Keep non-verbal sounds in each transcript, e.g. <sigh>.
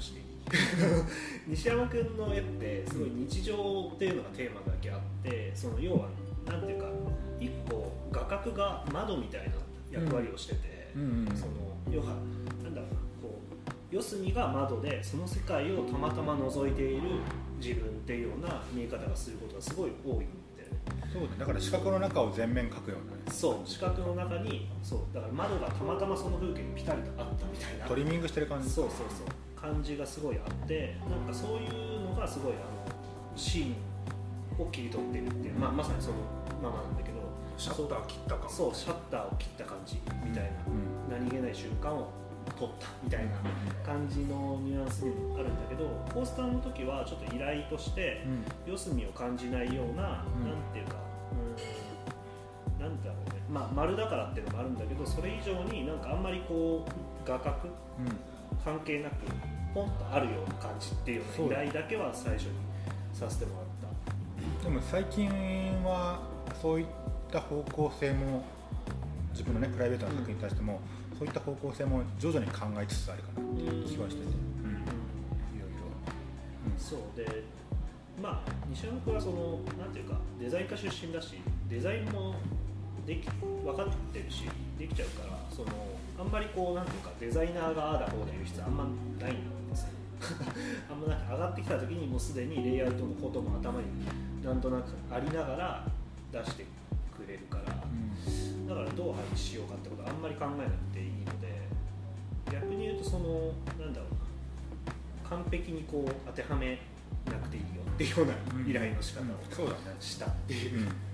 し <laughs> 西山君の絵ってすごい日常っていうのがテーマだけあってその要はなんていうか一個画角が窓みたいな役割をしてて、その要はなんだろうなこう四隅が窓でその世界をたまたま覗いている自分っていうような見え方がすることがすごい多いんだよね。そうだね。だから四角の中を全面描くようなね。そう四角の中にそうだから窓がたまたまその風景にピタリとあったみたいな。トリミングしてる感じ。そうそうそう感じがすごいあってなんかそういうのがすごいあのシーンを切り取ってるっていう、まあ、まさにそのままなんだけどシャッター切ったかもそうシャッターを切った感じみたいな、うん。何気ない瞬間を撮ったみたいな感じのニュアンスでもあるんだけどポスターの時はちょっと依頼としてうん。四隅を感じないような、うん。なんていうかうーんなんだろうね。まあ丸だからっていうのもあるんだけどそれ以上になんかあんまりこう画角うん関係なくポンとあるような感じっていうような依頼だけは最初にさせてもらった。でも最近はそういった方向性も自分のねプライベートな作品に対しても、そういった方向性も徐々に考えつつあるかなっていう気はしてて、うん、いろいろ、そうでまあ西山君はそのなんていうかデザイン科出身だしデザインもでき分かってるしできちゃうからそのあんまりこうなんていうかデザイナーがああだこうだ言う必要あんまないんですよ。<laughs> あんまなんか上がってきた時にもうすでにレイアウトのことも頭になんとなくありながら出してくれるから。だからどう配置しようかってことはあんまり考えなくていいので。逆に言うとそのなんだろうな。完璧にこう当てはめなくていいよっていうような依頼の仕方をしたっていう、うん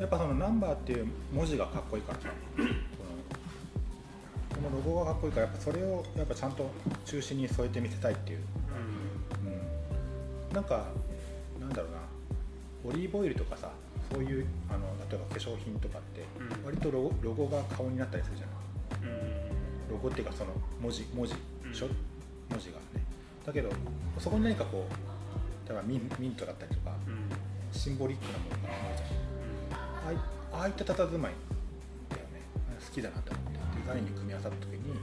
やっぱそのナンバーっていう文字がかっこいいから。さこのこのロゴがかっこいいからやっぱそれをやっぱちゃんと中心に添えてみせたいっていう、うん、なんかなんだろうな。オリーブオイルとかさそういうあの例えば化粧品とかってうん。割とロゴロゴが顔になったりするじゃない。うん。ロゴっていうかその文字文字、うん。文字がね。だけどそこに何かこう例えばミントだったりとかうん。シンボリックなものがあるじゃんああいった佇まいだよね。好きだなと思ってデザインに組み合わさった時に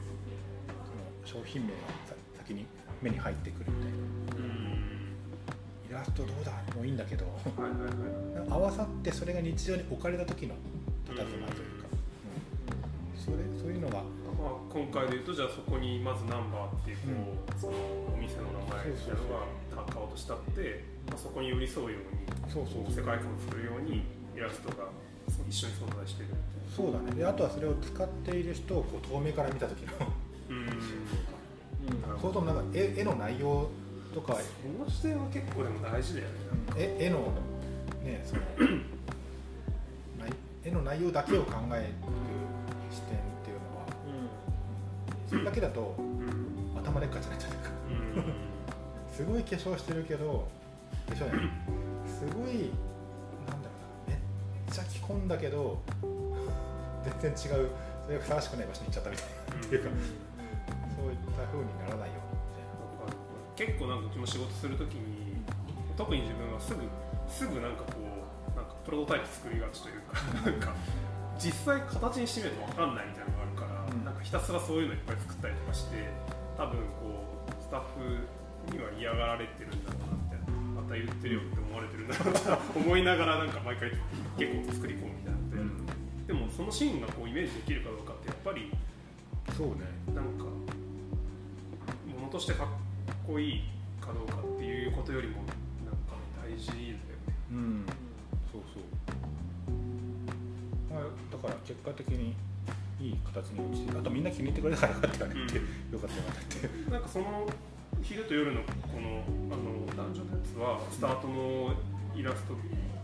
その商品名がさ先に目に入ってくるみたいな。うん。イラストどうだ？もういいんだけど。合わさってそれが日常に置かれた時の佇まいというか、うんそれそういうのが。まあ、今回で言うとじゃあそこにまずナンバーっていうこう、そのお店の名前みたいなのが買おうとしたって、まあ、そこに寄り添うようにそうそう。世界観を作るようにイラストがそう一緒に存在してるそうだね。であとはそれを使っている人をこう遠目から見た時のうん。そうともなんか絵絵の内容とかその視点は結構でも大事だよね。絵絵のねその <coughs> 内絵の内容だけを考える視点っていうのは。それだけだとうん。頭でっかちになっちゃうというか。うん。<laughs> すごい化粧してるけど化粧じゃない。すごいちゃ着込んだけど全然違うそれがふさわしくない場所に行っちゃったみたいなっていうかそういった風にならないようにみ結構なんかうちも仕事するときに特に自分はすぐすぐなんかこうなんかプロトタイプ作りがちというかなんか実際形にしてみると分かんないみたいなのがあるから、うん。なんかひたすらそういうのいっぱい作ったりとかして多分こうスタッフには嫌がられてるんだた言ってるよって思われてるんだろうなと思いながらなんか毎回結構作り込むみたいなので、でもそのシーンがこうイメージできるかどうかってやっぱりそうね。なんかものとしてかっこいいかどうかっていうことよりもなんか大事だよね。うん。そうそう、まあ、だから結果的にいい形に落ちてあとみんな気に入ってくれたからよかったよねって、よかったよかったって。なんかその昼と夜のこのあの男女のやつはスタートのイラスト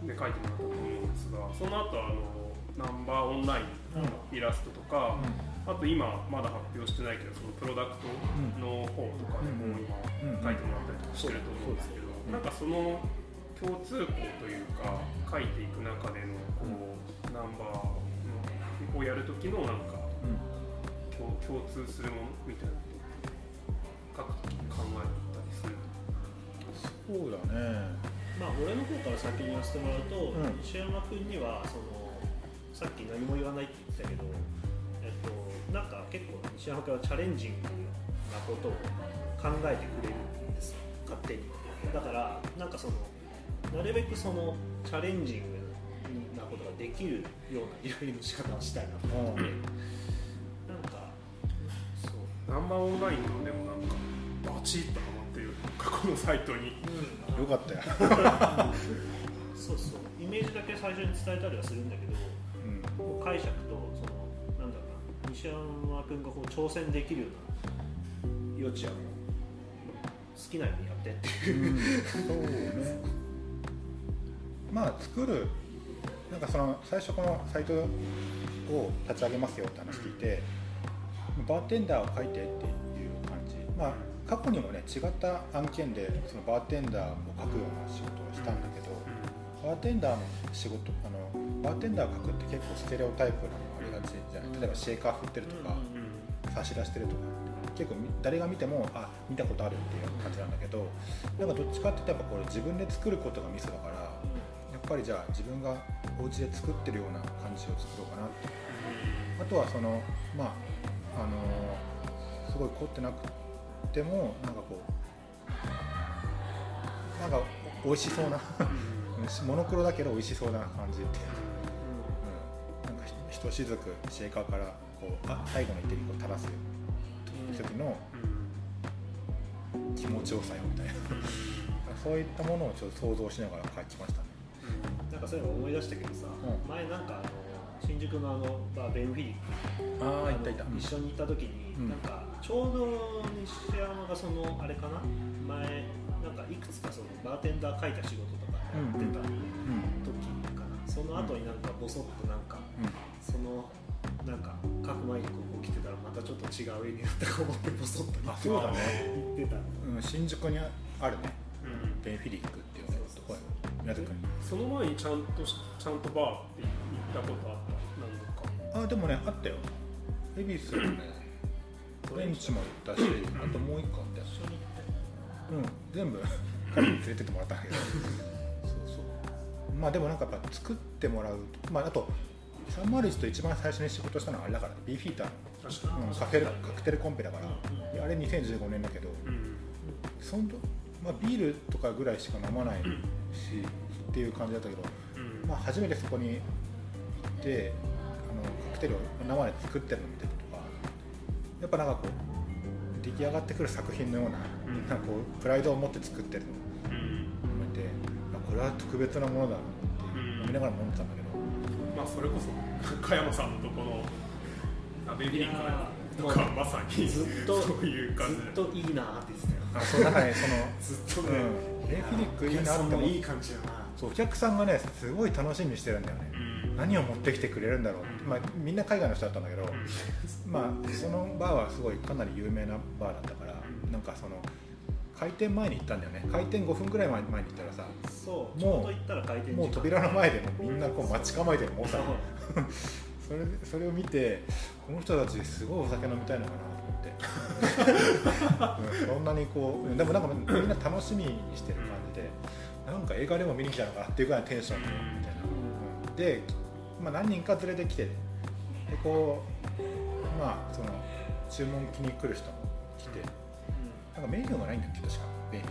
で描いてもらったと思うんですがその後あのナンバーオンラインのイラストとか、あと今まだ発表してないけどそのプロダクトの方とかでも今うん。書いてもらったりとかしてると思うんですけど、なんかその共通項というか書いていく中でのこうナンバーのをやる時のなんか共共通するものみたいな。ことを書く考えたりする。そうだね。まあ俺の方から先に言わせてもらうと、うん。西山君にはそのさっき何も言わないって言ってたけど、えっと、なんか結構西山君はチャレンジングななことを考えてくれるんですよ。勝手に。だからなんかそのなるべくそのチャレンジングなことができるような依頼の仕方をしたいなと思って、なんナンバーオンラインのでもなんかバチッとハマってる過去のサイトに。よかったよ、そうそう。イメージだけ最初に伝えたりはするんだけどうん。こう解釈とそのなんだろうな。西山君がこう挑戦できるような余地はもう好きなようにやってっていう。そうね。まあ作るなんかその最初このサイトを立ち上げますよって話聞いてバーテンダーを書いてっていう感じ。まあ過去にもね違った案件でそのバーテンダーを書くような仕事をしたんだけどバーテンダーの仕事あのバーテンダーを書くって結構ステレオタイプなのありがちじゃない？例えばシェーカー振ってるとか、差し出してるとか。結構み誰が見てもあ見たことあるっていう感じなんだけどなんかどっちかって言ったらやっぱこれ自分で作ることがミソだからやっぱりじゃあ自分がお家で作ってるような感じを作ろうかなって。あとはそのまああのーすごい凝ってなくてもなんかこうなんか美味しそうなモノクロだけど美味しそうな感じっていう、うん、なんかひひとしずくシェーカーからこうあ最後の一滴を垂らす時の気持ちよさよみたいな。そういったものをちょっと想像しながら書きましたね。なんかそういうの思い出したけどさ、うん。前なんかあの新宿のあのバーベンフィリックああいたいた。あの一緒に行った時に、うん。なんかちょうど西山がそのあれかな？前なんかいくつかそのバーテンダー書いた仕事とかやってたうん時かな、その後になんかボソッとなんか、そのなんか書く前にここ来てたらまたちょっと違う絵になったか思ってボソッとあそうだね、言ってた。うん、新宿にあるね。ベンフィリックっていうねとこやその前にちゃんとしちゃんとバーって行ったことあった。あでもねあったよ。恵比寿もねフレンチも行ったしあともう一個あったよ。うん。全部。彼に連れてってもらったんだけ。どそうそう。まあでもなんかやっぱ作ってもらうまああと301と一番最初に仕事したのはあれだからねビーフィーターの。うんカフェラカクテルコンペだから、であれ2015年だけど、うん。そのまあ、ビールとかぐらいしか飲まないし、っていう感じだったけど、うん。まあ、初めてそこにてあのカクテルを生で作ってるの見てるとかやっぱなんかこう出来上がってくる作品のような,、うん。なんかこうプライドを持って作ってるのをうん見てあこれは特別なものだなってうん。飲みながら飲んでたんだけど、まあそれこそ加山さんのとこのあベビーリンやとかまさにずっと <laughs> そういう感じ。ずっといいなって言ってたよ。あそうなんかねその <laughs> ずっとうん、フィリックいいなって思いい感じだな。そうお客さんがねすごい楽しみにしてるんだよね、うん何を持ってきてくれるんだろう。って、まあ、みんな海外の人だったんだけど、まあ、そのバーはすごいかなり有名なバーだったから、なんかその開店前に行ったんだよね。開店5分ぐらい前に行ったらさそうもうもう扉の前でもうみんなこう待ち構えてるもうさそれそれを見てこの人たちすごいお酒飲みたいのかなと思って、うんそんなにこうでもなんかみんな楽しみにしてる感じでなんか映画でも見に来たのかなっていうぐらいのテンションでみたいな、うん。で、まあ、何人か連れてきてでこうまあその注文気に来る人も来て。なんかメニューがないんだっけ確かベイビ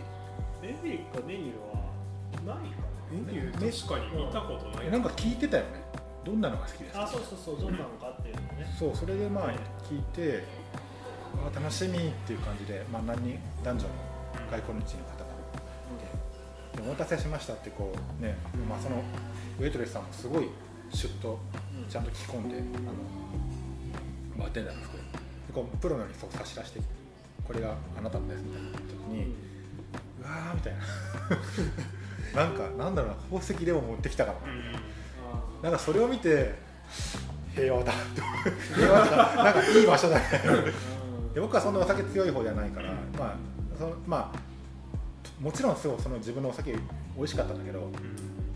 ーベビーかメニューはないかメニュー確かに見たことない。えなんか聞いてたよね。どんなのが好きですか？なあそうそうそうどんなのかっていうのね。そうそれでまあ聞いてあ楽しみっていう感じで、まあ、何人？男女の外国人の方がいて。でお待たせしましたってこうね、まあ、そのウェイトレスさんもすごいシュッとうんちゃんと着込んで、あのバーテンダーの服。でこうプロのようにそう差し出してきてこれがあなたのですみたいな時に、うわーみたいな。<laughs> なんかなんだろうな宝石でも持ってきたかも。うんなんかそれを見て平和だ平和だなんかいい場所だね。で僕はそんなお酒強い方じゃないから、まあそのまあもちろんそうその自分のお酒美味しかったんだけど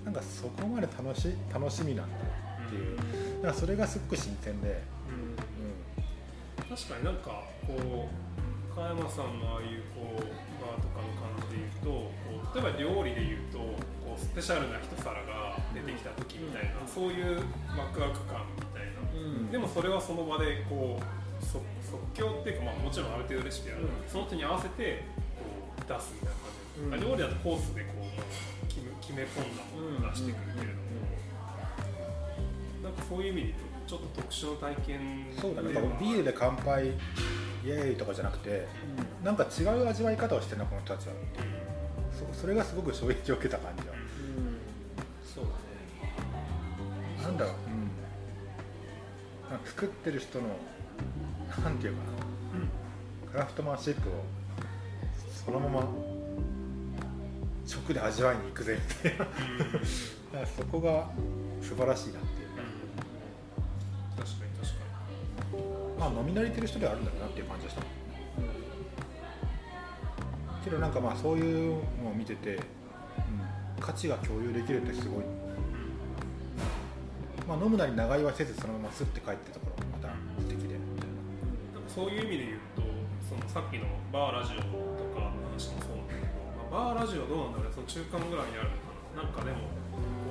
なんかそこまで楽し楽しみなんだっていう。だからそれがすっごく新鮮で、うん。確かになんかこう加山さんのああいうこうバーとかの感じで言うとこう例えば料理で言うとこうスペシャルな一皿が出てきた時みたいな、そういうワクワク感みたいな、うん。でもそれはその場でこう即即興っていうか、まあ、もちろんある程度レシピある、うん。その人に合わせてこう出すみたいな感じで、うん。あ料理だとコースでこう決め決め込ん。だものを出してくるけれども、なん。かそういう意味で言うとちょっと特殊な体験そうだねではなん。かビールで乾杯イエーイとかじゃなくてなん。か違う味わい方をしてるなこの人たちはそそれがすごく衝撃を受けた感じはうん。そうだねなん。だろう、うん、なん。か作ってる人のなん。ていうかなクラフトマンシップをそのまま直で味わいに行くぜみたいな。だからそこが素晴らしいなっていう。確かに確かまあ飲み慣れてる人ではあるんだろうなっていう感じがした。けどなんかまあそういうのを見てて、うん、価値が共有できるってすごい、まあ、飲むなり長居はせずそのまますって帰ってたところまた素敵で。みたいなそういう意味で言うとそのさっきのバーラジオあ、バーラジオどうなんだろうねその中間ぐらいにあるのかななんかでも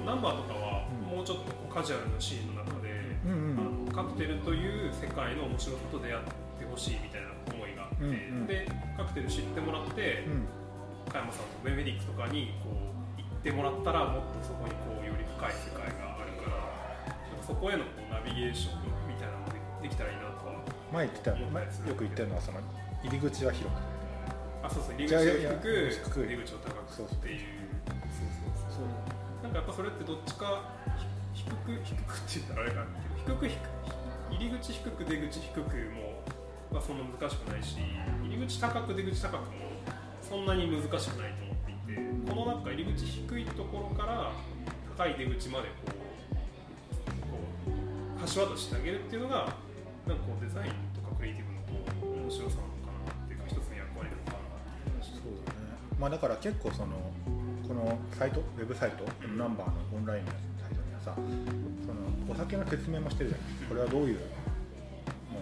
ナンバーとかはもうちょっとカジュアルなシーンの中で、あのカクテルという世界の面白さと出会ってほしいみたいな思いがあって、うんうん。でカクテル知ってもらって、うん。加山さんとベネディクとかにこう行ってもらったらもっとそこにこうより深い世界があるからそこへのこうナビゲーションみたいなのがでできたらいいなとは前言ってた前よく言ってるのはその入り口は広くあそうそう入り口を低く出口を高くっていう。そうそうそう。そうなんかやっぱそれってどっちかひ低く低くって言ったらあれかな低く低く入り口低く出口低くもはそんな難しくないし入り口高く出口高くもそんなに難しくないと思っていてこのなんか入り口低いところから高い出口までこうこう橋渡ししてあげるっていうのがなんかこうデザインまあだから結構そのこのサイトウェブサイトナンバーのオンラインのサイトにはさそのお酒の説明もしてるじゃないこれはどういうも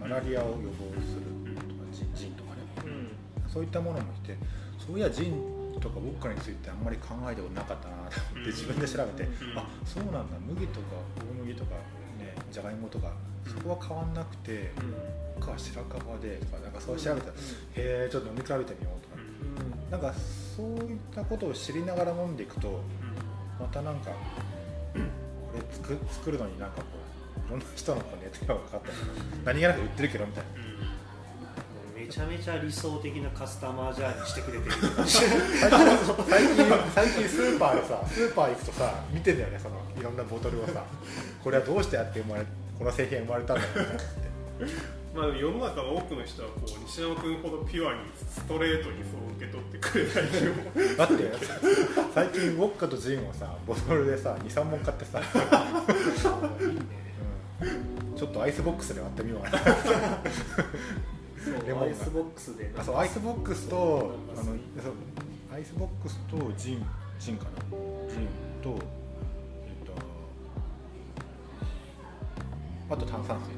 のマラリアを予防するとかジンとかね。うん。そういったものもいてそういやジンとかウォッカについてあんまり考えたことなかったなと思って自分で調べて、うん。あそうなんだ。麦とか大麦とかねじゃがいもとかそこは変わんなくて、か白樺でとかなんかそう調べたら、へえちょっと飲み比べてみようとか、なんかそういったことを知りながら飲んでいくとまたなんかこれ作作るのになんかこういろんな人のこう熱量がかかったり何気なく売ってるけどみたいな。めちゃめちゃ理想的なカスタマージャーニーしてくれてる。最近最近最近スーパーでさスーパー行くとさ見てんだよねそのいろんなボトルをさ。これはどうしてやって生まれこの製品が生まれたんだろうってまあ、世の中の多くの人はこう西山君ほどピュアにストレートにそう受け取ってくれないけどだって最近ウォッカとジンをさボトルでさ23本買ってさ、うん。ちょっとアイスボックスで割ってみようかな。レモンが。アイスボックスであそうアイスボックスとあのそうアイスボックスとジンジンかな。ジンとえっとあと炭酸水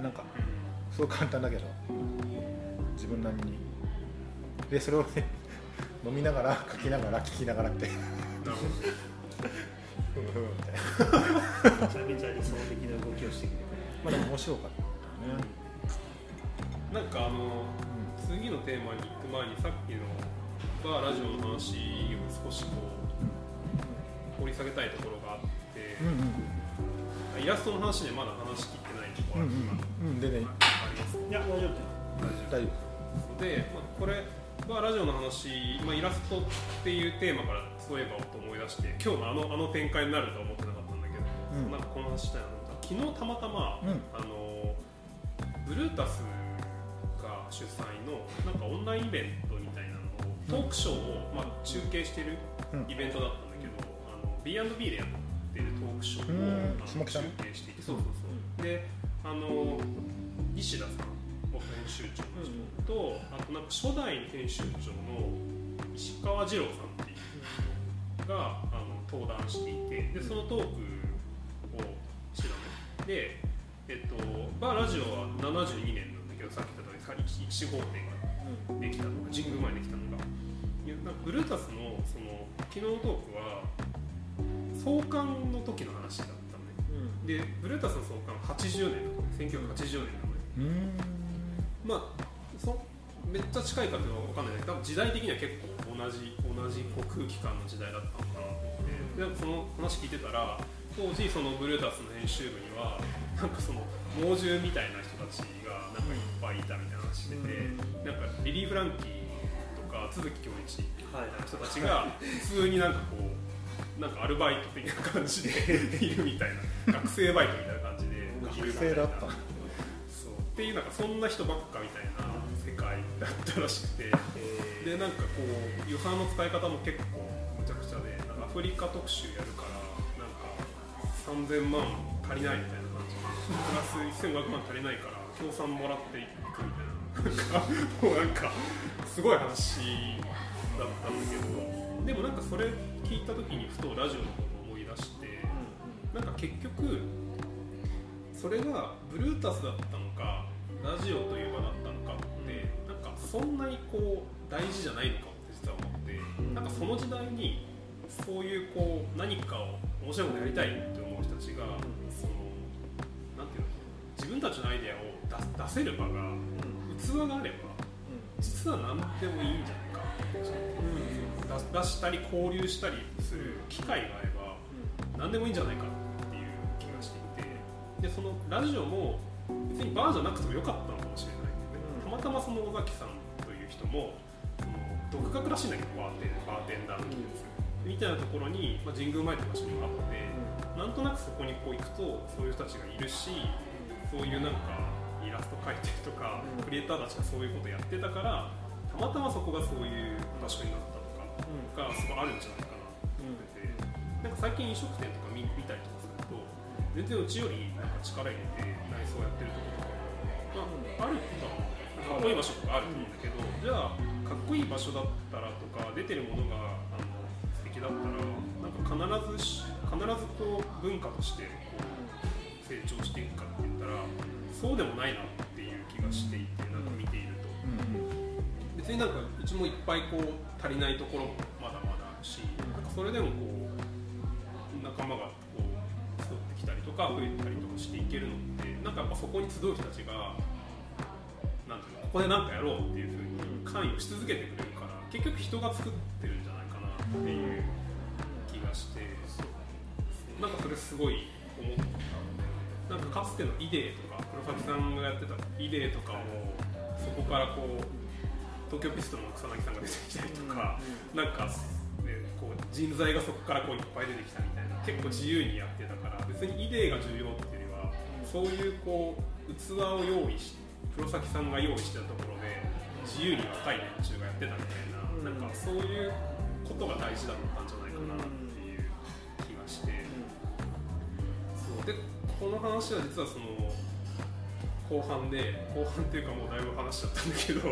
まあ、なんかすごい簡単だけど自分なりに。でそれをね <laughs> 飲みながら書きながら聞きながらって。なるふむふむみたいなめちゃめちゃ理想的な動きをしてくれて。まあでも面白かった。ね、ほどなんかあの次のテーマに行く前にさっきのバーラジオの話を少しこう掘り下げたいところがあって、うんうんイラストの話でまだ話しきってところうんがうんうん。でね。ありますいや大丈夫。大丈夫。で、まあ、これはラジオの話、まあ、イラストっていうテーマからそういえばと思い出して今日のあのあの展開になるとは思ってなかったんだけど、うん。なんかこの話したいな昨日たまたま、うん。あのブルータスが主催のなんかオンラインイベントみたいなのをトークショーを、まあ、中継してるうん。イベントだったんだけど、あの B&B でやってるトークショーをうん。中継していて。そうそうそう。であの西田さん元編集長の人と、あとなんか初代編集長の石川二郎さんっていう人があの登壇していてでそのトークをしてたの。で、えっとバーラジオは72年なんだけどさっき言った通り1号店ができたのが神宮前にできたのがなんかブルータスのその昨日のトークは創刊の時の話だでブルータスの創刊は80年1980年なので、うん。まあそめっちゃ近いかっていうのは分かんない。けど多分時代的には結構同じ同じこう空気感の時代だったのかな。と思ってでその話聞いてたら当時そのブルータスの編集部にはなんかその猛獣みたいな人たちがなんかいっぱいいたみたいな話してて、なんかリリー・フランキーとか都築恭一みたい。な人たちが普通になんかこうなんかアルバイト的な感じでいるみたいな学生バイトみたいな感じでいるみたいな学生だったんだそう。っていうなんかそんな人ばっかみたいな世界だったらしくてでなんかこう予算の使い方も結構むちゃくちゃでなんかアフリカ特集やるからなんか3000万足りないみたいな感じでプラス1500万足りないから協賛もらっていくみたいな。なんかもうなんかすごい話だったんだけどでもなんかそれ聞いた時にふとラジオのことを思い出してなんか結局それがブルータスだったのかラジオという場だったのかってなんかそんなにこう大事じゃないのかって実は思ってなんかその時代にそういうこう何かを面白いことやりたいって思う人たちがそのなんていうの自分たちのアイデアを出出せる場が器があれば実は何でもいいんじゃないかって出出したり交流したりする機会があれば何でもいいんじゃないかっていう気がしていてでそのラジオも別にバーじゃなくてもよかったのかもしれないんだよね、たまたまその尾崎さんという人も独学らしいんだけどバーテンバーテンダーの技術、みたいなところに、まあ、神宮前って場所にもあって、なんとなくそこにこう行くとそういう人たちがいるしそういうなんかイラスト描いてるとか、うん。クリエイターたちがそういうことやってたからたまたまそこがそういう場所になった。とかがすごいあるん。じゃないかなと思っててなん。か最近飲食店とか見見たりとかすると全然うちよりなん。か力入れて内装やってるところとかも、まあ、あるとかかっこいい場所とかあると思うん。だけど、じゃあかっこいい場所だったらとか出てるものがあの素敵だったらなん。か必ずし必ずこう文化としてこう成長していくかって言ったらそうでもないなっていう気がしていてなん。か見ていると別になんかうちもいっぱいこう足りないところもまだまだあるしなんかそれでもこう仲間がこう集ってきたりとか増えたりとかしていけるのってなんかやっぱそこに集う人たちがなんていうのここで何かやろうっていうふうに関与し続けてくれるから結局人が作ってるんじゃないかなっていう気がしてなんかそれすごい思ったんでなんかかつてのイデーとか黒崎さんがやってたイデーとかもそこからこう東京ピストルの草薙さんが出てきたりとか、なんか、ね、こう人材がそこからこういっぱい出てきたみたいな結構自由にやってたから別にイデーが重要っていうよりはそういうこう器を用意して黒崎さんが用意してたところで自由に若い連中がやってたみたいな,、うん。なんかそういうことが大事だったんじゃないかなっていう気がして、そう。でこの話は実はその後半で後半っていうかもうだいぶ話しちゃったんだけど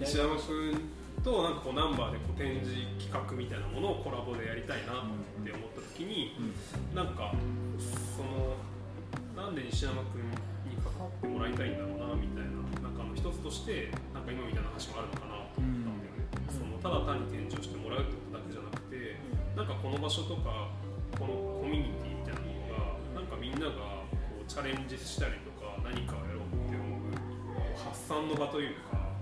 石山君となんかこうナンバーでこう展示企画みたいなものをコラボでやりたいなって思った時に、なんかそのなんで西山君に関わってもらいたいんだろうなみたいななんかあの一つとしてなんか今みたいな話もあるのかなと思ったんだよね、そのただ単に展示をしてもらうってことだけじゃなくてなんかこの場所とかこのコミュニティみたいなものがなんかみんながこうチャレンジしたりとか何かをや発散の場というか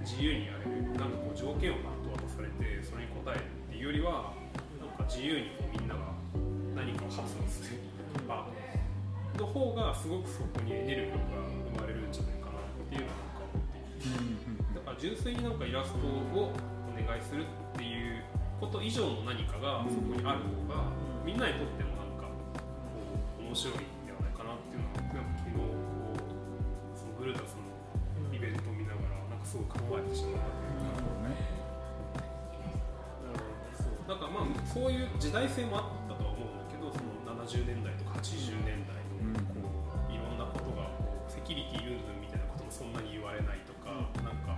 自由にやれるなんかこう条件をバッと渡されてそれに応えるっていうよりはなんか自由にこうみんなが何かを発散する場の方がすごくそこにエネルギーが生まれるんじゃないかなっていうのはなんか思っていてだから純粋になんかイラストをお願いするっていうこと以上の何かがそこにある方がみんなにとってもなんかこう面白いそういう時代性もあったとは思うんだけどその70年代とか80年代のこういろんなことがこうセキュリティ云々みたいなこともそんなに言われないとか、なんか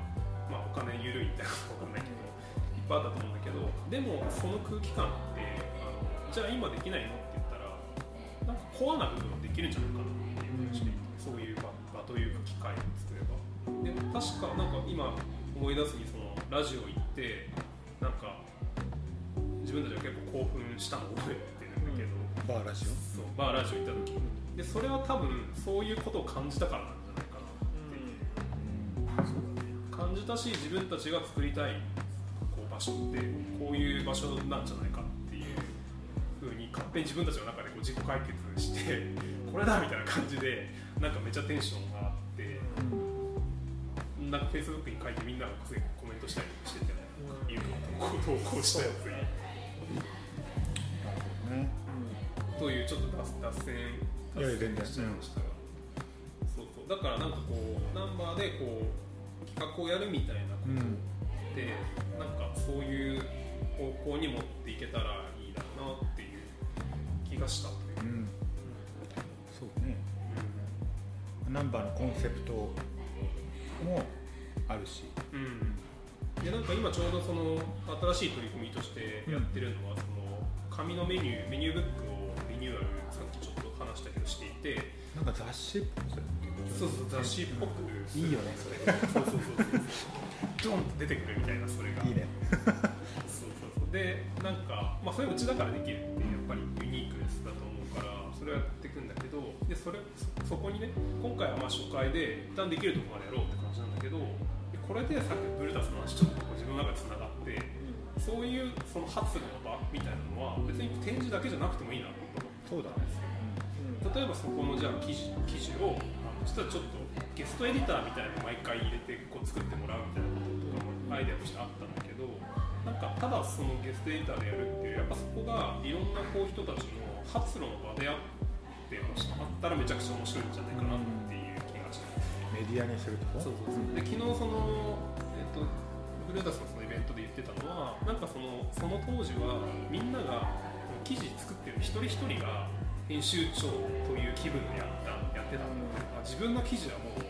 まあお金緩いみたいなことわかんないけどいっぱいあったと思うんだけどでもその空気感ってあのじゃあ今できないのって言ったらなんかコアな部分はできるんじゃないかなっていう気がして、そういう場場というか機会を作れば。で確かなんか今思い出すにそのラジオ行ってなんか自分たちは結構興奮したのを覚えてるんだけど、バーラジオ？そうバーラジオ行った時。でそれは多分そういうことを感じたからなんじゃないかなって。いうそうだね感じたし自分たちが作りたいこう場所ってこういう場所なんじゃないかっていう風に勝手に自分たちの中でこう自己解決してこれだみたいな感じでなんかめっちゃテンションがあってなんかフェイスブックに書いてみんながすごいコメントしたりしてて、いうのを投稿したやつになるほどねというちょっと脱脱線いやいや全然。しちゃいましたが、そうそう。だからなんかこうナンバーでこう企画をやるみたいなことで、なんかそういう方向に持っていけたらいいだろうなっていう気がしたという。う、ん。そうね。ナンバーのコンセプトもあるし。うん。うんでなんか今ちょうどその新しい取り組みとしてやってるのは、その紙のメニューメニューブックをリニューアルさっきちょっと話したけどしていてなんか雑誌っぽく。そうそう雑誌っぽく。いいよねそれ。そうそうそうそうドンって出てくるみたいなそれが。いいね。そうそうそう。でなんか、まあ、それうちだからできるってやっぱりユニークだと思うからそれをやっていくんだけどでそれそそこにね今回はまあ初回で一旦できるところまでやろうって感じなんだけどでこれでさっきのブルタスの話ちょっと自分の中でつながってそういうその発露の場みたいなのは別に展示だけじゃなくてもいいな。と思ったん。ですよ例えばそこのじゃあ記事記事をあの実はちょっとゲストエディターみたいなの毎回入れてこう作ってもらうみたいなこととかもアイデアとしてあったんだけどなんかただそのゲストエディターでやるっていうやっぱそこがいろんなこう人たちの発露の場であってあったらめちゃくちゃ面白いんじゃないかなっていう気がします。メディアにするとこ？そうそうそう。で昨日その、えっと、ブルーダスのそのイベントで言ってたの。はなんかそのその当時はみんなが記事作ってる一人一人が編集長という気分でやったやってたんだけど、あ自分の記事はもう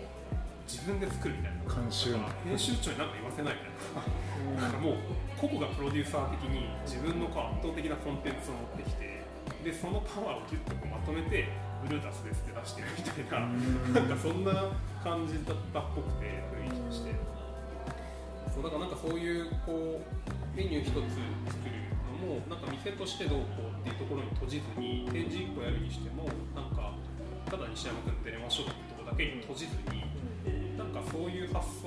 自分で作るみたいな監修編集長に何か言わせないみたいなだからもう個々がプロデューサー的に自分のこう圧倒的なコンテンツを持ってきてでそのパワーをギュッとこうまとめてブルータスですって出してるみたいななんかそんな感じだったっぽくて雰囲気として。そうだからなんかそういうこうメニュー一つ作るのもなんか店としてどうこうっていうところに閉じずに展示1個やるにしてもなんかただ西山君と出れましょうっていうところだけに閉じずになんかそういう発想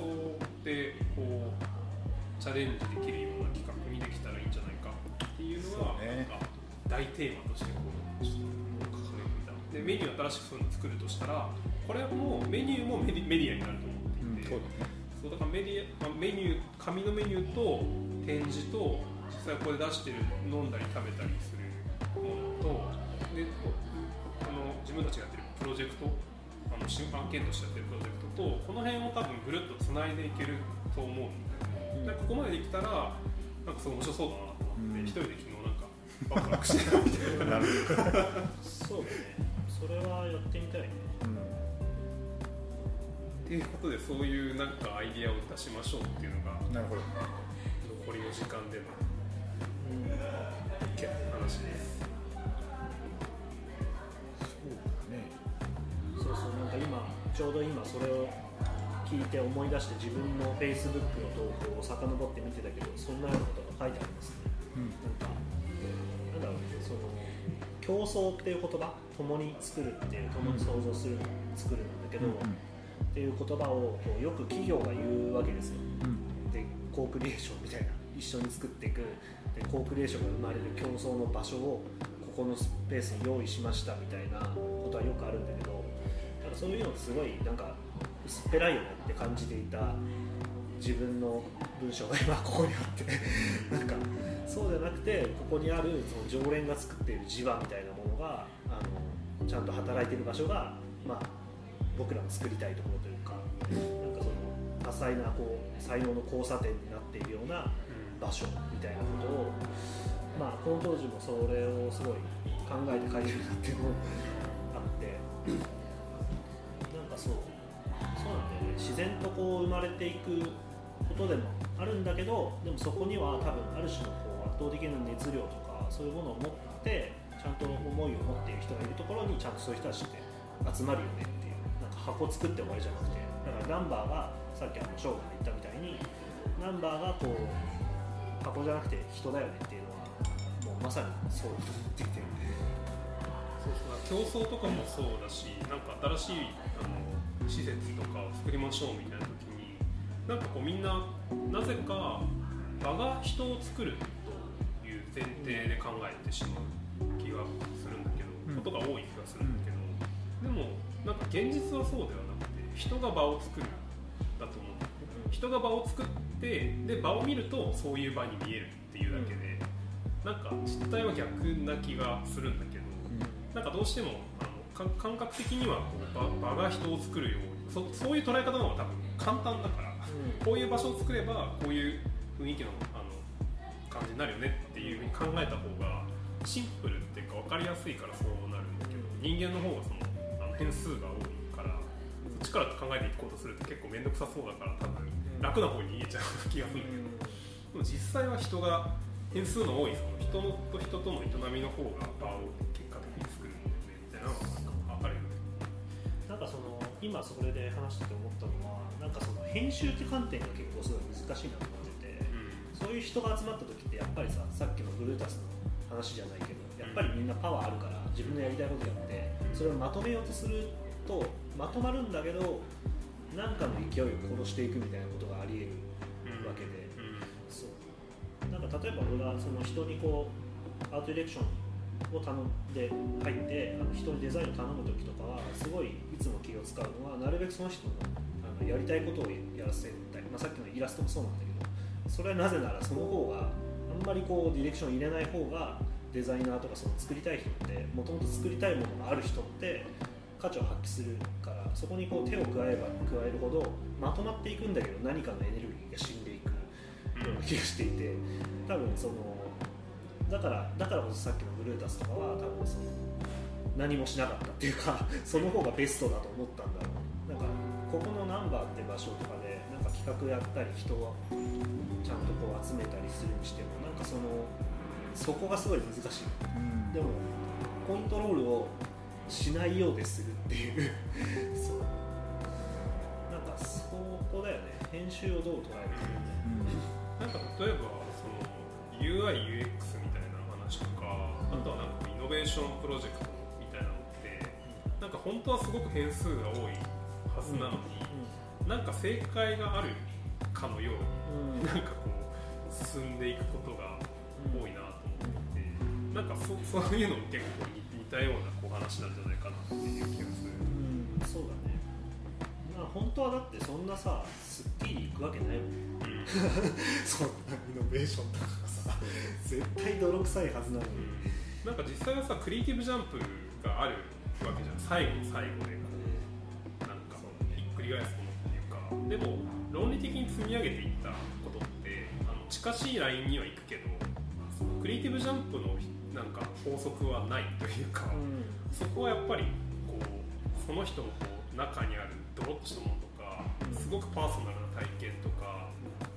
でこうチャレンジできるような企画にできたらいいんじゃないかっていうのはなんか大テーマとしてこうちょっと掲げてみた。でメニュー新しくそういうの作るとしたらこれはもうメニューもメディメディアになると思っていて、そうだねそうだからメディア、まあ、メニュー紙のメニューと展示と実際ここで出してる飲んだり食べたりするものとであの自分たちがやってるプロジェクトあの新案件としてやってるプロジェクトとこの辺を多分ぐるっとつないでいけると思うんだよね、でここまでできたらなんかすごい面白そうだなと思って、うん。一人で昨日なんかワクワクしてたみたいな。<laughs> なる <laughs> そうだね。それはやってみたいねっていうことでそういうなんかアイディアを出しましょうっていうのがなるほど。残りの時間でのうん。話です。そうだねそうそうなんか今ちょうど今それを聞いて思い出して自分の Facebook の投稿を遡って見てたけどそんなようなことが書いてありますね。うん。なんかなんだろうねその競争っていう言葉共に作るっていう共に創造する、作るなんだけど、っていう言葉をこうよく企業が言うわけですよ。でコークリエーションみたいな一緒に作っていく。でコークリエーションが生まれる競争の場所をここのスペースに用意しましたみたいなことはよくあるんだけどなんかそういうのってすごいなんか薄っぺらいよねって感じていた自分の文章が今ここにあって。<laughs> なんかそうじゃなくてここにあるその常連が作っている磁場みたいなものがあのちゃんと働いている場所が、まあ、僕らの作りたいところというかなんかその多彩なこう才能の交差点になっているような場所みたいなことを、まあ、この当時もそれをすごい考えて書いてるなっていうのもあってなんかそうそうなんだよね。自然とこう生まれていくことでもあるんだけどでもそこには多分ある種のこう圧倒的な熱量とかそういうものを持ってちゃんと思いを持っている人がいるところにちゃんとそういう人たちって集まるよね箱作って終わりじゃなくてだからナンバーがさっきあの翔が言ったみたいにナンバーがこう箱じゃなくて人だよねっていうのはもうまさにそうだと思っていてそうそう競争とかもそうだし、なんか新しいあの施設とかを作りましょうみたいな時になんかこうみんななぜか場が人を作るという前提で考えてしまう気がするんだけど、うん。ことが多い気がするんだけど、でもなんか現実はそうではなくて人が場を作るだと思う。んだよ人が場を作ってで場を見るとそういう場に見えるっていうだけで、なんか実態は逆な気がするんだけどなんかどうしてもあのか感覚的にはこう場場が人を作るようにそそういう捉え方の方が多分簡単だからこういう場所を作ればこういう雰囲気のあの感じになるよねっていうふうに考えた方がシンプルっていうか分かりやすいからそうなるんだけど人間の方がその変数が多いからそっちから考えていこうとすると結構面倒くさそうだから多分楽な方に逃げちゃう気がするんだけど。でも実際は人が変数の多いその人のと人との営みの方が場を結果的に作るんだよねみたいなのがなんかあるよね。なんかその今それで話してて思ったのはなんかその編集って観点が結構すごい難しいなと思っててそういう人が集まった時ってやっぱりささっきのブルータスの話じゃないけどやっぱりみんなパワーあるから自分のやりたいことやってそれをまとめようとするとまとまるんだけど何かの勢いを殺していくみたいなことがあり得るわけで。そう。なんか例えば俺がその人にこうアートディレクションを頼んで入ってあの人にデザインを頼む時とかはすごいいつも気を使うのはなるべくその人のあのやりたいことをやらせたい、まあ、さっきのイラストもそうなんだけどそれはなぜならその方があんまりこうディレクション入れない方がデザイナーとかその作りたい人ってもともと作りたいものがある人って価値を発揮するからそこにこう手を加えれば加えるほどまとまっていくんだけど何かのエネルギーが死んでいくような気がしていて多分そのだからだからこそさっきのブルータスとかは多分その何もしなかったっていうか <laughs> その方がベストだと思ったんだろう。なんかここのナンバーって場所とかでなんか企画やったり人をちゃんとこう集めたりするにしてもなんかそのそこがすごい難しいでもコントロールをしないようでするっていう。<laughs> そう。なんかそこだよね。編集をどう捉えるか。なんか例えばその UI、UX みたいな話とか、あとはなんかイノベーションプロジェクトみたいなのって、なんか本当はすごく変数が多いはずなのに、なんか正解があるかのように、うん。なんかこう進んでいくことが多いななんかそそういうのも結構似たようなこう話なんじゃないかなっていう気がする。うん。そうだね。まあ本当はだってそんなさすっきりいくわけないもん。うん。<laughs> そんなイノベーションとかさ。絶対泥臭いはずなのに。なんか実際はさクリエイティブジャンプがあるわけじゃん。最後の最後で。なんかひっくり返すものっていうかでも論理的に積み上げていったことってあの近しいラインにはいくけどクリエイティブジャンプのなんか法則はないというか、そこはやっぱりこうその人のこう中にあるドロッとしたものとかすごくパーソナルな体験とか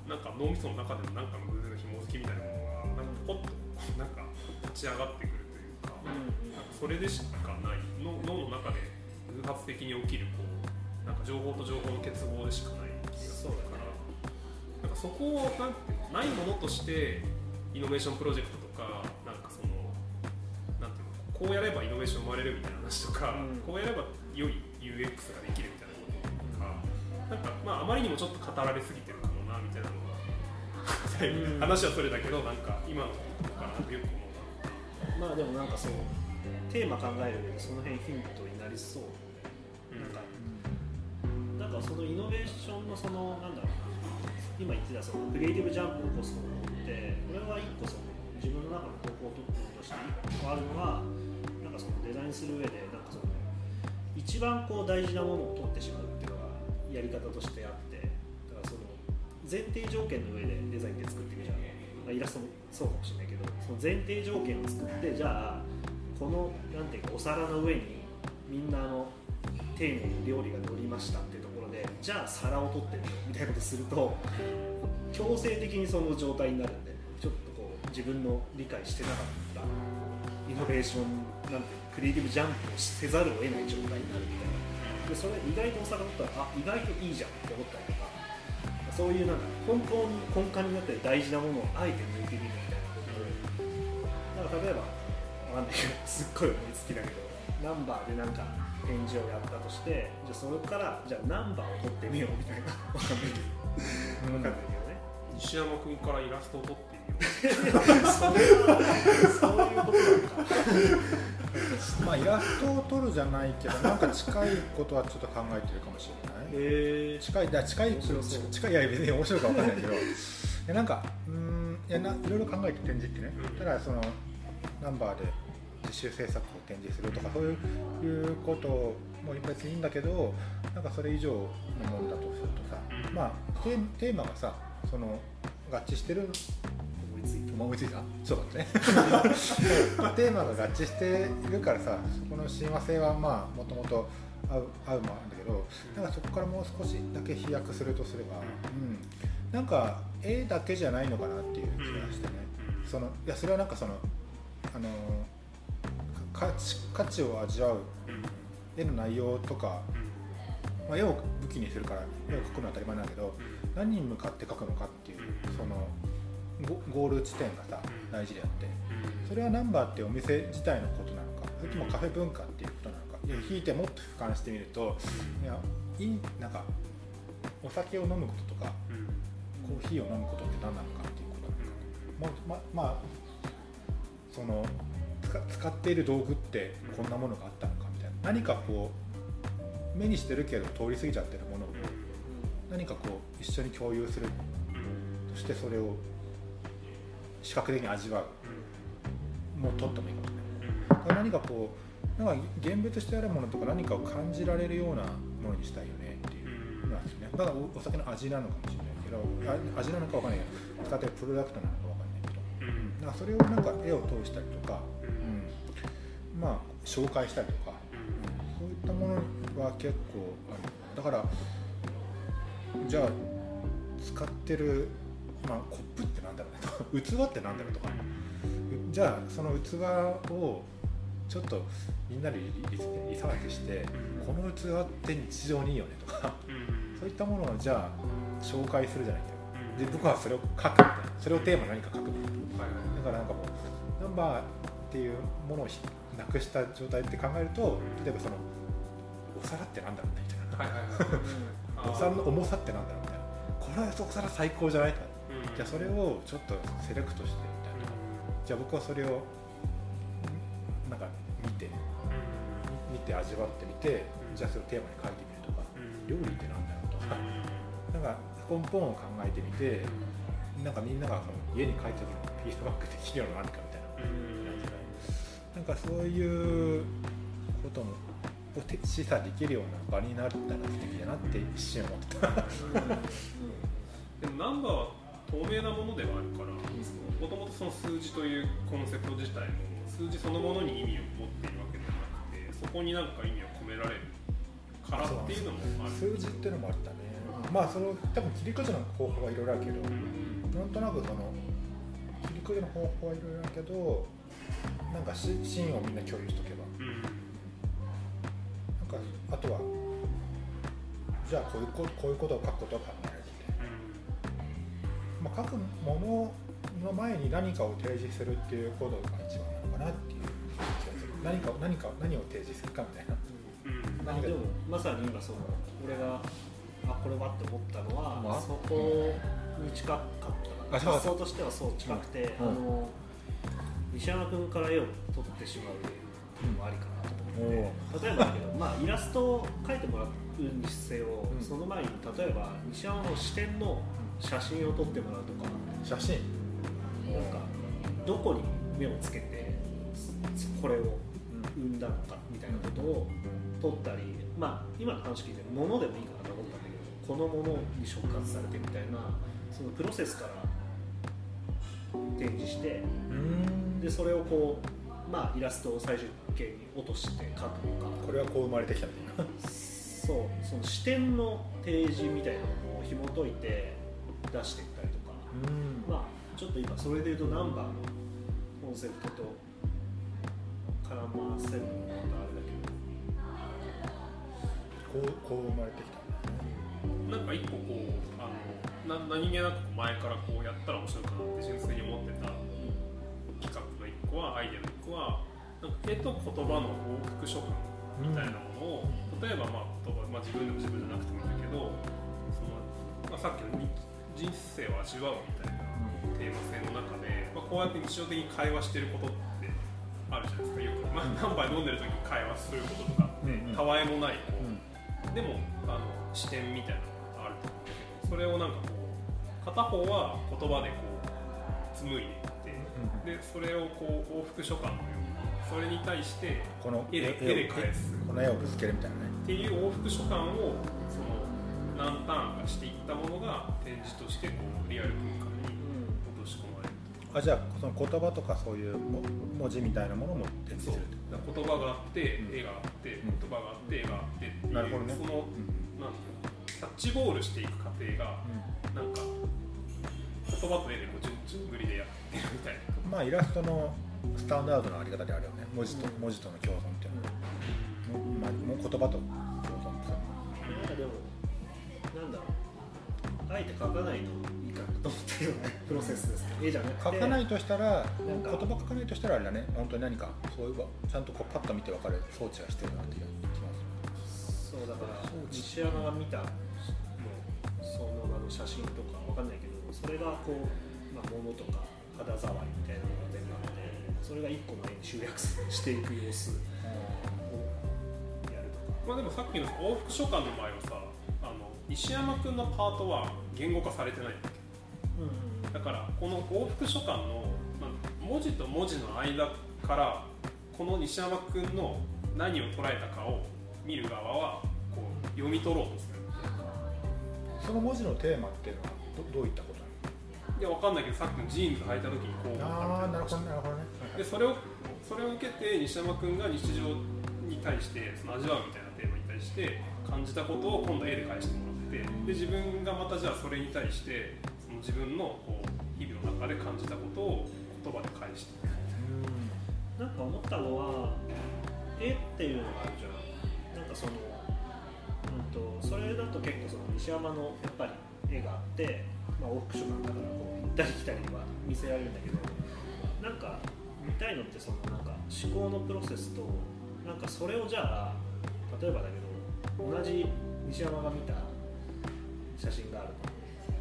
なんか脳みその中での何かの偶然の紐付きみたいなものがなんかポッとなんか立ち上がってくるというか,、なんかそれでしかない。の脳の中で偶発的に起きるこうなんか情報と情報の結合でしかない気がするからなんかそこをなんてないものとしてイノベーションプロジェクトとかこうやればイノベーション生まれるみたいな話とか、うん。こうやれば良い UX ができるみたいなこととか、なんかまああまりにもちょっと語られすぎてるかもなみたいなのが、うん。話はそれだけどなんか今のところからよく思うなまあでもなんかそうテーマ考える上でその辺ヒントになりそう。なん。かなんかそのイノベーションのそのなんだろうな今言ってたそのクリエイティブジャンプを起こすものってこれは一個その自分の中の方向として一個あるのはなんかそのデザインする上でなんかその一番こう大事なものを取ってしまうっていうのがやり方としてあってだからその前提条件の上でデザインで作ってみるじゃん、まあ、イラストもそうかもしれないけどその前提条件を作ってじゃあこのなんていうかお皿の上にみんなあの丁寧に料理が乗りましたっていうところでじゃあ皿を取ってみようみたいなことすると強制的にその状態になるんでちょっとこう自分の理解してなかった。イノベーションなんてクリエイティブジャンプをせざるを得ない状態になるみたいな。でそれ意外とお皿取ったらあ意外といいじゃんって思ったりとかそういうなんか本当に根幹になってる大事なものをあえて抜いてみるみたいな。ことをだから例えばわかんないけどすっごい思いつきだけどナンバーでなんか展示をやったとしてじゃあそれからじゃあナンバーを撮ってみようみたいな。わかんないけど。わかんないけどね。西山君からイラストを撮って <laughs> そういうことなのか。まあイラストを撮るじゃないけどなんか近いことはちょっと考えてるかもしれない。へえ近いだ近い近いいや別に面白いか分かんないけど。<laughs> いやなんかうーんいやないろいろ考えて展示ってね。うん。ただそのナンバーで自主制作を展示するとかそういうことも別にいいんだけどなんかそれ以上のものだとするとさ、うん。まあテーマがさその合致してるついた思いついたそうだね。<laughs> テーマが合致しているからさそこの親和性はまあもともと合う合うもあるんだけどなん。かそこからもう少しだけ飛躍するとすれば、うん、なんか絵だけじゃないのかなっていう気がしてね、うそのいやそれはなんかそのあのか価値価値を味わううん。絵の内容とか、まあ、絵を武器にするから絵を描くのは当たり前なんだけど何に向かって描くのかっていうそのゴゴール地点がさ大事であって。それはナンバーってお店自体のことなのかそれともカフェ文化っていうことなのかいや引いてもっと俯瞰してみるといやいいなんかお酒を飲むこととかコーヒーを飲むことって何なのかっていうことなのか。まままあその使使っている道具ってこんなものがあったのかみたいな。何かこう目にしてるけど通り過ぎちゃってるものを何かこう一緒に共有するそしてそれを視覚的に味わう。もうとってもいいかもしれないだから何かこうなんか現物としてあるものとか何かを感じられるようなものにしたいよねっていうのなんですね。だからおお酒の味なのかもしれないけどあ味なのかわかんないけど使ってるプロダクトなのかわかんないけど。だからそれをなんか絵を通したりとか、うん、まあ紹介したりとか、そういったものは結構ある。だからじゃあ使ってる、まあ、コップってなんだろう <laughs> 器ってなんだろうとか。じゃあその器をちょっとみんなでリリサーチしてこの器って日常にいいよねとか。そういったものをじゃあ紹介するじゃないけど。で僕はそれを書くみたいな。それをテーマに何か書くみたいな。だからなんかもうナンバーっていうものをひなくした状態って考えると例えばそのお皿ってなんだろうねみたいな、<laughs> お皿の重さってなんだろうみたいな。これはお皿最高じゃないかじゃあそれをちょっとセレクトしてみたいな。じゃあ僕はそれをなんか見て見て味わってみてじゃあそれをテーマに書いてみるとか料理ってなんだろうとか。なんか根本を考えてみてなんかみんながその家に帰った時にフィードバックできるような何かみたいな。なんかそういうことも示唆できるような場になったら素敵だなって一瞬思ってた。<laughs> でもナンバーは透明なものではあるからもともとその数字というコンセプト自体も数字そのものに意味を持っているわけではなくてそこになんか意味を込められるからっていうのもある。数字っていうのもあったね、まあその多分切り口の方法はいろいろあるけど、なんとなくその切り口の方法はいろいろあるけどなんかしシーンをみんな共有しとけば。うん。なんかあとはじゃあこういうここういうことを書くことを考えまあ、書くものの前に何かを提示するっていうことが一番なのかなっていう気がする。何かを何かを何を提示するかみたいな。うん。まあでもまさに今その俺があこれはって思ったのは、まあ。そこに近かったあそう。だ発想としてはそう近くて、うん。あの西山君から絵を撮ってしまうのもありかなと思って、例えばだけど、まあ、イラストを描いてもらうにせよ、うん。その前に例えば西山の視点の写真を撮ってもらうとか写真なんかどこに目をつけてこれを生んだのかみたいなことを撮ったり、まあ、今の話聞いて物でもいいかなと思ったんだけどこのものに触発されてみたいなそのプロセスから展示してうん。でそれをこう、まあ、イラストを最終形に落として描くのか。これはこう生まれてきたみたいな。そうその視点の提示みたいなのを紐解いて出していったりとか。うん。まあちょっと今それでいうとナンバーのコンセプトと絡ませるのもまたあれだけど。こうこう生まれてきたなんか一個こうあのな何気なく前からこうやったら面白いかなって純粋に思ってた企画の一個はアイデアの一個はなんか絵と言葉の往復書感みたいなものを、例えばまあ言葉、まあ、自分でも自分じゃなくてもいいんだけどその、まあ、さっきのに人生を味わうみたいなテーマ性の中で、まあ、こうやって日常的に会話してることってあるじゃないですかよく、まあ、何杯飲んでる時に会話することとかうんうん。たわいもないこううん。でもあの視点みたいなのがあると思うんだけどそれをなんかこう片方は言葉でこう紡いでいってでそれをこう往復書簡のようにそれに対してこの絵で絵で返す。この絵をぶつけるみたいなね。っていう往復書簡をその何ターンかしていったものが展示としてこうリアル空間に落とし込まれるあじゃあその言葉とかそういうも文字みたいなものも展示する言葉があって、う。ん絵があってうん。言葉があって絵があってっていうなるほどね。そのなんていうのキャッチボールしていく過程がなんか言葉と絵でこう順順繰りでやってるみたいなまあイラストのスタンダードなあり方であるよね。文字と文字との共存っていうのは、まあ、もう言葉と共存するなんかでもなんだろう。あえて書かないのいいかなと思ったようなプロセスですね。絵じゃなくて。書かないとしたら言葉書かないとしたらあれだね。本当に何か。そういうちゃんとこうパッと見て分かる装置が必要だなっていう気がすそうだから西山が見たもうその場の写真とかわかんないけどそれがこう、まあ、物とか肌触りみたいなのが全部あってそれが一個の絵に集約していく様子をやるとか。まあでもさっきの往復書簡の場合はさ石山君のパートは言語化されてないんだけ？だからこの往復書簡の、まあ、文字と文字の間からこの西山君の何を捉えたかを見る側はこう読み取ろうとするその文字のテーマっていうのはどどういったこといやわかんないけどさっきの？ジーンズ履いた時にこうああなるほどなるほどねでそれをそれを受けて西山君が日常に対してその味わうみたいなテーマに対して感じたことを今度絵で返してもらってで自分がまたじゃあそれに対してその自分のこう日々の中で感じたことを言葉で返して。なんか思ったのは絵っていうのがあるじゃん。なんかその、うん、とそれだと結構その西山のやっぱり絵があって、まあ、往復書簡だからこう行ったり来たりは見せられるんだけどなんか見たいのってそのなんか思考のプロセスとなんかそれをじゃあ例えばだけど同じ西山が見た写真があると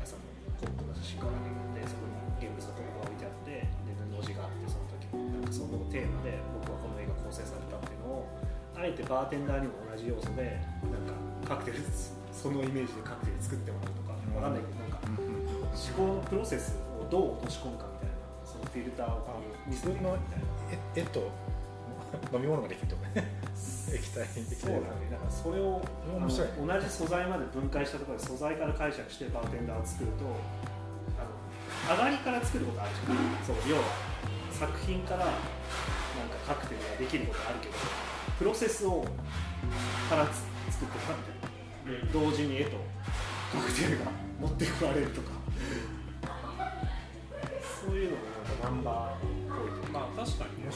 朝のコップの写真があるでそこに現物のコップが置いてあってで布地があってその時になんかそのテーマで僕はこの絵が構成されたっていうのをあえてバーテンダーにも同じ要素でなんかカクテルそのイメージでカクテル作ってもらうとかわかんないけどなんか思考のプロセスをどう落とし込むかみたいなそのフィルターをこう。見せるみたいな絵絵と飲み物ができるとかね。<laughs> 液体液体そうだからそれを面白い。ね同じ素材まで分解したところで素材から解釈してバーテンダーを作るとあの上がりから作ることあるじゃん。そう要は作品からなんかカクテルができることあるけどプロセスをからつ作ってたみたいな。で同時に絵とカクテルが持ってこられるとか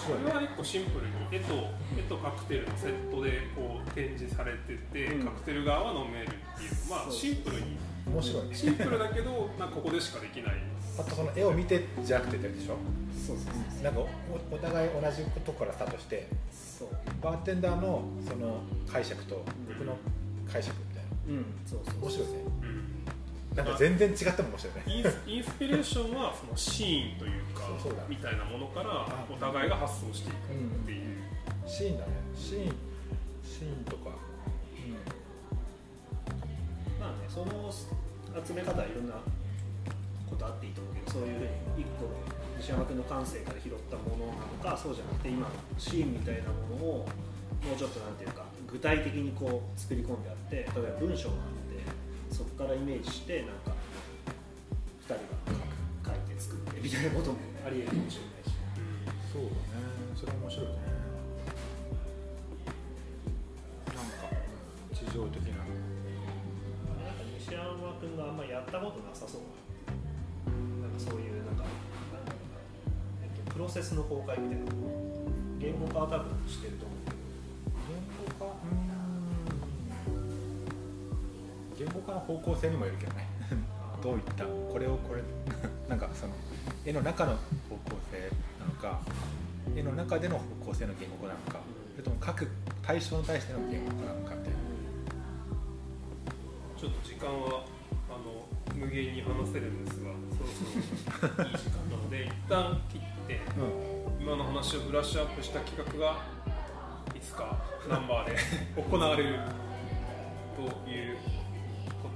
これは一個シンプルに絵と絵とカクテルのセットでこう展示されてて、うん。カクテル側は飲めるっていうまあシンプルに。面白いね。シンプルだけどなんかここでしかできない。あとその絵を見てじゃなくてでしょ？そうそうそうなんかおお互い同じことからスタートしてそう。バーテンダーのその解釈と僕の解釈みたいな。うん。そうそう面白いね。うんなんか全然違っても面白い。ねインスインスピレーションはそのシーンというかみたいなものからあお互いが発想していくっていう、シーンだね。シーンシーンとか。まあねその集め方はいろんなことあっていいと思うけどそういうふうに一個の西山君の感性から拾ったものなのかそうじゃなくて今のシーンみたいなものをもうちょっとなんていうか具体的にこう作り込んであって例えば文章がこからイメージしてなんか2人が書いて作ってみたいなこともありえるかもしれないしそうだね。それ面白いねなんか地上的ななんか西山君があんまやったことなさそう。ななんかそういうなんかなんだろうな、えっと、プロセスの崩壊みたいな言語化は多分してると言語化の方向性にもよるけどね。<laughs> どういった？これをこれ？<laughs> なんかその絵の中の方向性なのか絵の中での構成の言語なのかそれとも各対象に対しての言語なのかみたいなちょっと時間はあの無限に話せるんですがそろそろいい時間なので <laughs> 一旦切って今の話をブラッシュアップした企画がいつかナンバーで行われるという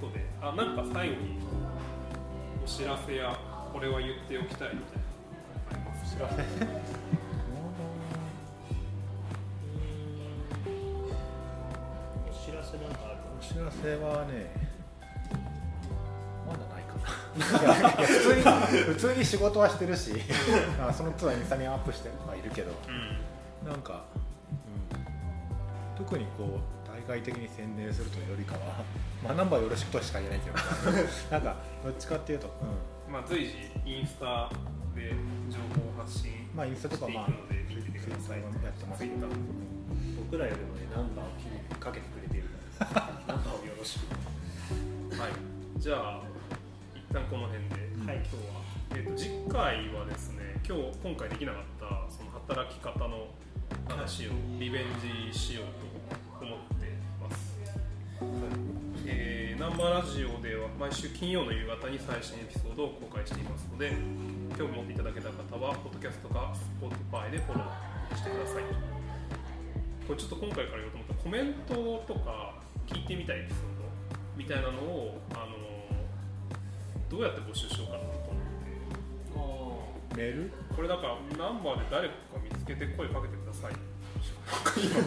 ことであなんか最後にお知らせやこれは言っておきたいみたいなのあります？知らせお知らせなんかあるお知らせはねまだないかな。普通に普通に仕事はしてるしあその都度インスタにアップしてはいるけど。うん。なんか、うん、特にこう対外的に宣伝するというよりかはまあナンバーよろしくとしか言えないけど <laughs> なんかどっちかっていうと、うん、まあ随時インスタで情報発信まあインスタとかまあしていくので見ててくださいツイッターもやってますけど。僕らよりもねナンバーを気にかけてくれているから。<laughs> ナンバーをよろしく。はい、じゃあ一旦この辺で、はい。今日は、えー、と次回はですね今日今回できなかったその働き方の話をリベンジしようと思ってえーナンバーラジオでは毎週金曜の夕方に最新エピソードを公開していますので興味持っていただけた方はポッドキャストか Spotify でフォローしてください。これちょっと今回から言おうと思ったコメントとか聞いてみたいエピソードみたいなのを、あのどうやって募集しようかなと思って。メール？これだからナンバーで誰か見つけて声かけてください。<laughs> 今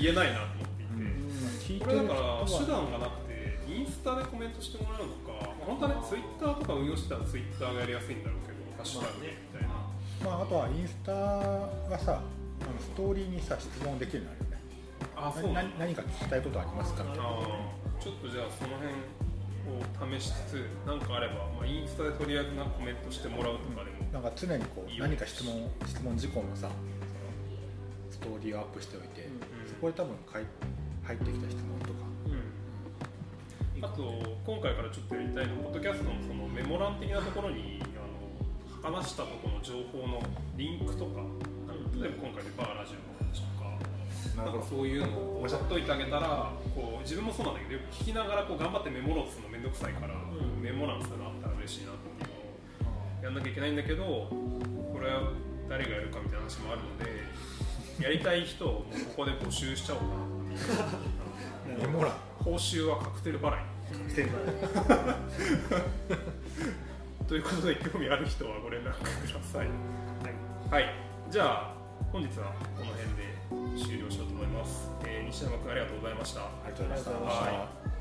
言えないなと思っていて、聞いてこれだから手段がなくてインスタでコメントしてもらうのか本当はねツイッターとか運用してたらツイッターがやりやすいんだろうけどハッシュタグでみたいな、まあ、あとはインスタはさあのストーリーにさ質問できるようになるよね。あそうな何か聞きたいことありますか？みたいなあーちょっとじゃあその辺を試しつつ何かあれば、まあ、インスタでとりあえずなコメントしてもらうとかでも、なんか常にこうよ。何か質問質問事項のさストーリーをアップしておいて、ん。そこで多分かい入ってきた質問とか、あと今回からちょっとやりたいのはポッドキャストのそのメモ欄的なところにあの話したところの情報のリンクとか、例えば今回でバーラジオの話とかなんかそういうのを押っといてあげたらこう自分もそうなんだけどよく聞きながらこう頑張ってメモろうとするのめんどくさいから、ん。メモ欄するのあったら嬉しいなっていうのをやんなきゃいけないんだけどこれは誰がやるかみたいな話もあるのでやりたい人をもうここで募集しちゃおうかなメモ欄報酬はカクテル払い。ということで興味ある人はご連絡ください。はい、はい、じゃあ本日はこの辺で終了しようと思います、えー西山君ありがとうございました。ありがとうございました。はい